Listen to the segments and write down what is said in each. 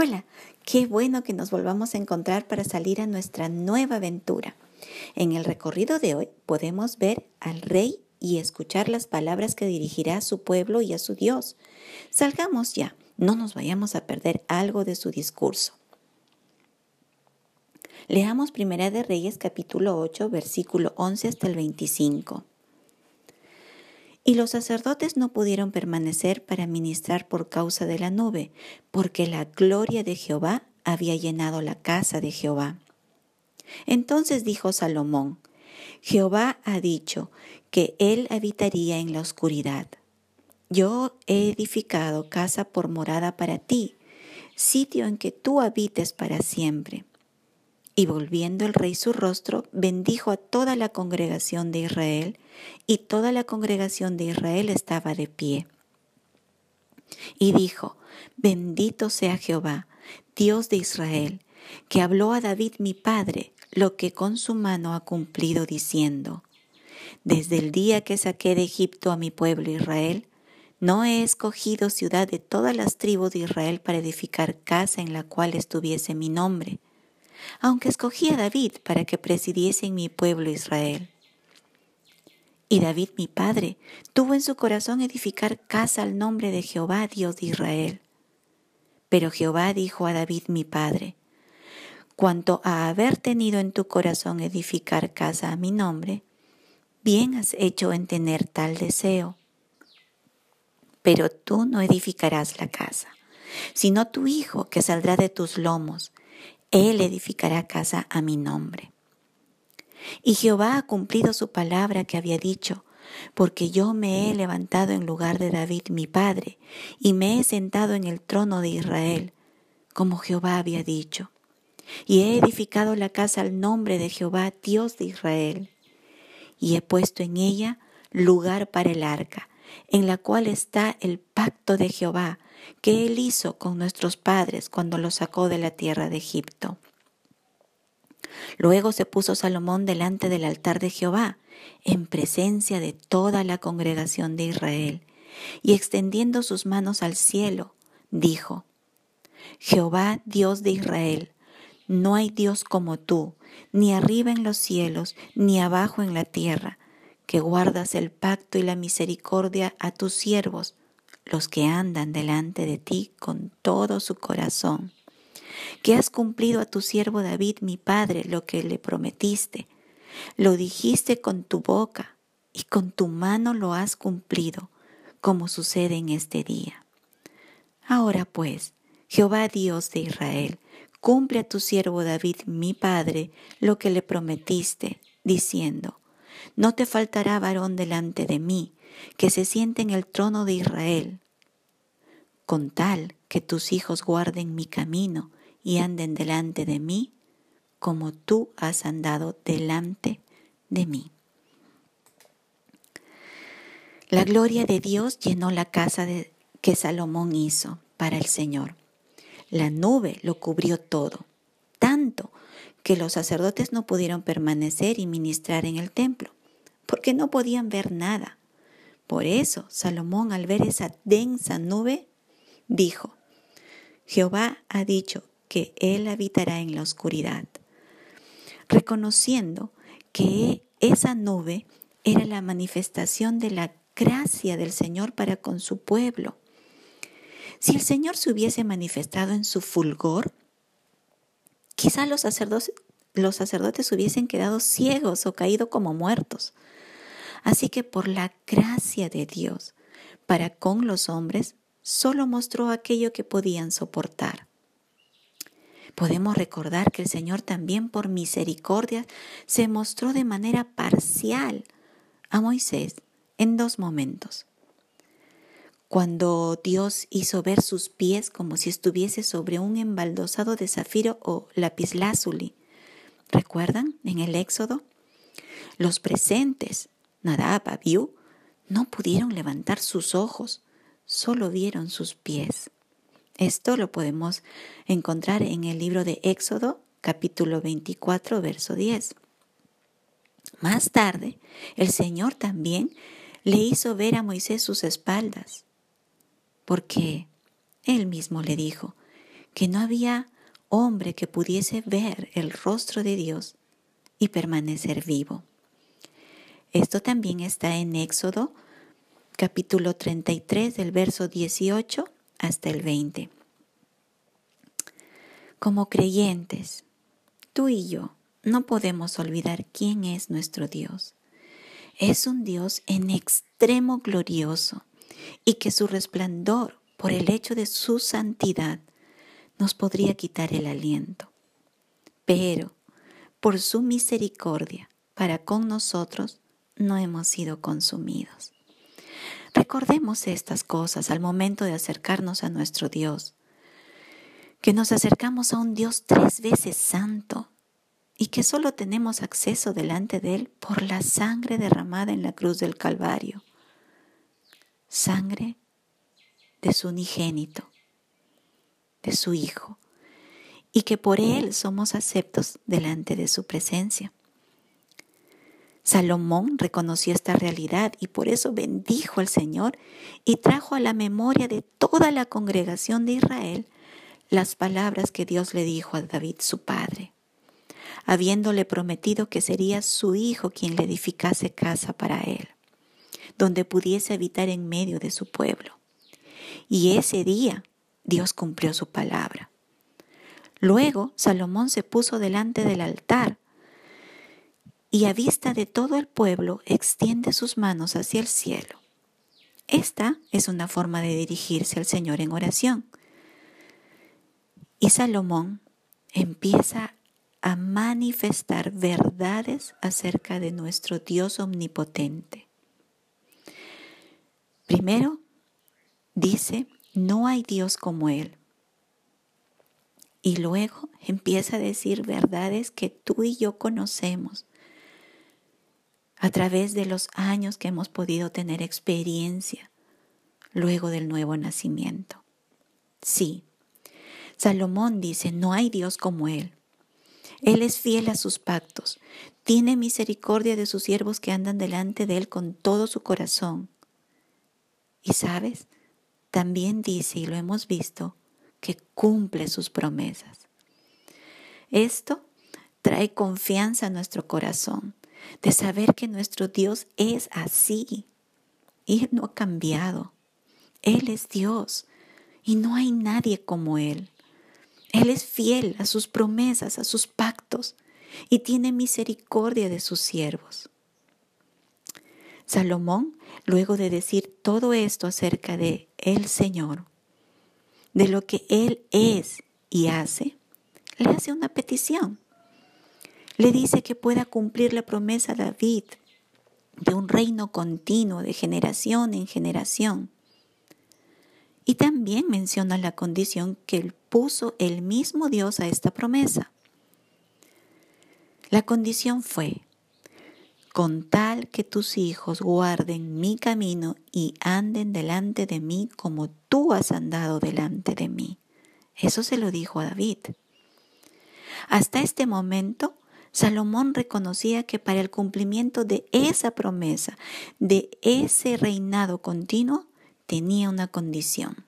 Hola, qué bueno que nos volvamos a encontrar para salir a nuestra nueva aventura. En el recorrido de hoy podemos ver al rey y escuchar las palabras que dirigirá a su pueblo y a su Dios. Salgamos ya, no nos vayamos a perder algo de su discurso. Leamos Primera de Reyes capítulo 8, versículo 11 hasta el 25. Y los sacerdotes no pudieron permanecer para ministrar por causa de la nube, porque la gloria de Jehová había llenado la casa de Jehová. Entonces dijo Salomón, Jehová ha dicho que él habitaría en la oscuridad. Yo he edificado casa por morada para ti, sitio en que tú habites para siempre. Y volviendo el rey su rostro, bendijo a toda la congregación de Israel, y toda la congregación de Israel estaba de pie. Y dijo, bendito sea Jehová, Dios de Israel, que habló a David mi padre lo que con su mano ha cumplido diciendo, desde el día que saqué de Egipto a mi pueblo Israel, no he escogido ciudad de todas las tribus de Israel para edificar casa en la cual estuviese mi nombre aunque escogí a David para que presidiese en mi pueblo Israel. Y David mi padre tuvo en su corazón edificar casa al nombre de Jehová, Dios de Israel. Pero Jehová dijo a David mi padre, cuanto a haber tenido en tu corazón edificar casa a mi nombre, bien has hecho en tener tal deseo. Pero tú no edificarás la casa, sino tu hijo que saldrá de tus lomos, él edificará casa a mi nombre. Y Jehová ha cumplido su palabra que había dicho, porque yo me he levantado en lugar de David mi padre, y me he sentado en el trono de Israel, como Jehová había dicho. Y he edificado la casa al nombre de Jehová, Dios de Israel. Y he puesto en ella lugar para el arca, en la cual está el pacto de Jehová, que Él hizo con nuestros padres cuando los sacó de la tierra de Egipto. Luego se puso Salomón delante del altar de Jehová, en presencia de toda la congregación de Israel, y extendiendo sus manos al cielo, dijo, Jehová Dios de Israel, no hay Dios como tú, ni arriba en los cielos, ni abajo en la tierra, que guardas el pacto y la misericordia a tus siervos, los que andan delante de ti con todo su corazón, que has cumplido a tu siervo David, mi padre, lo que le prometiste. Lo dijiste con tu boca y con tu mano lo has cumplido, como sucede en este día. Ahora pues, Jehová Dios de Israel, cumple a tu siervo David, mi padre, lo que le prometiste, diciendo, no te faltará varón delante de mí, que se siente en el trono de Israel, con tal que tus hijos guarden mi camino y anden delante de mí, como tú has andado delante de mí. La gloria de Dios llenó la casa que Salomón hizo para el Señor. La nube lo cubrió todo, tanto que los sacerdotes no pudieron permanecer y ministrar en el templo, porque no podían ver nada. Por eso Salomón al ver esa densa nube dijo, Jehová ha dicho que Él habitará en la oscuridad, reconociendo que esa nube era la manifestación de la gracia del Señor para con su pueblo. Si el Señor se hubiese manifestado en su fulgor, quizá los sacerdotes, los sacerdotes hubiesen quedado ciegos o caído como muertos. Así que por la gracia de Dios para con los hombres, solo mostró aquello que podían soportar. Podemos recordar que el Señor también por misericordia se mostró de manera parcial a Moisés en dos momentos. Cuando Dios hizo ver sus pies como si estuviese sobre un embaldosado de zafiro o lapislázuli. ¿Recuerdan en el Éxodo? Los presentes Nadab, Abiú, no pudieron levantar sus ojos, solo vieron sus pies. Esto lo podemos encontrar en el libro de Éxodo, capítulo 24, verso 10. Más tarde, el Señor también le hizo ver a Moisés sus espaldas, porque él mismo le dijo que no había hombre que pudiese ver el rostro de Dios y permanecer vivo. Esto también está en Éxodo capítulo 33 del verso 18 hasta el 20. Como creyentes, tú y yo no podemos olvidar quién es nuestro Dios. Es un Dios en extremo glorioso y que su resplandor, por el hecho de su santidad, nos podría quitar el aliento. Pero, por su misericordia para con nosotros, no hemos sido consumidos. Recordemos estas cosas al momento de acercarnos a nuestro Dios, que nos acercamos a un Dios tres veces santo y que solo tenemos acceso delante de Él por la sangre derramada en la cruz del Calvario, sangre de su unigénito, de su Hijo, y que por Él somos aceptos delante de su presencia. Salomón reconoció esta realidad y por eso bendijo al Señor y trajo a la memoria de toda la congregación de Israel las palabras que Dios le dijo a David su padre, habiéndole prometido que sería su hijo quien le edificase casa para él, donde pudiese habitar en medio de su pueblo. Y ese día Dios cumplió su palabra. Luego Salomón se puso delante del altar y a vista de todo el pueblo extiende sus manos hacia el cielo. Esta es una forma de dirigirse al Señor en oración. Y Salomón empieza a manifestar verdades acerca de nuestro Dios omnipotente. Primero, dice, no hay Dios como Él. Y luego empieza a decir verdades que tú y yo conocemos a través de los años que hemos podido tener experiencia luego del nuevo nacimiento. Sí, Salomón dice, no hay Dios como Él. Él es fiel a sus pactos, tiene misericordia de sus siervos que andan delante de Él con todo su corazón. Y sabes, también dice, y lo hemos visto, que cumple sus promesas. Esto trae confianza a nuestro corazón de saber que nuestro Dios es así Él no ha cambiado. Él es Dios y no hay nadie como Él. Él es fiel a sus promesas, a sus pactos y tiene misericordia de sus siervos. Salomón, luego de decir todo esto acerca de el Señor, de lo que Él es y hace, le hace una petición le dice que pueda cumplir la promesa de David de un reino continuo de generación en generación. Y también menciona la condición que puso el mismo Dios a esta promesa. La condición fue, con tal que tus hijos guarden mi camino y anden delante de mí como tú has andado delante de mí. Eso se lo dijo a David. Hasta este momento, Salomón reconocía que para el cumplimiento de esa promesa, de ese reinado continuo, tenía una condición.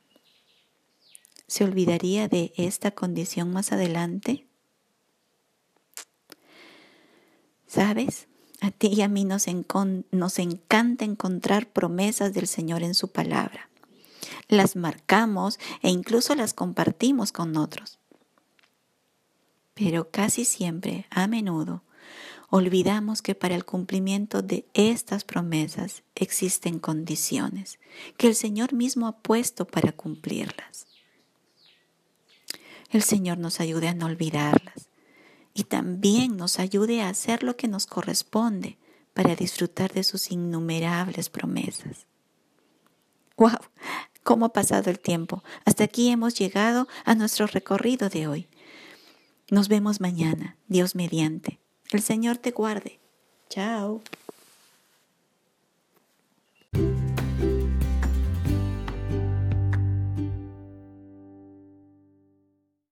¿Se olvidaría de esta condición más adelante? ¿Sabes? A ti y a mí nos, encanta encontrar promesas del Señor en su palabra. Las marcamos e incluso las compartimos con otros pero casi siempre, a menudo, olvidamos que para el cumplimiento de estas promesas existen condiciones que el Señor mismo ha puesto para cumplirlas. El Señor nos ayude a no olvidarlas y también nos ayude a hacer lo que nos corresponde para disfrutar de sus innumerables promesas. ¡Wow! ¿Cómo ha pasado el tiempo? Hasta aquí hemos llegado a nuestro recorrido de hoy. Nos vemos mañana, Dios mediante. El Señor te guarde. Chao.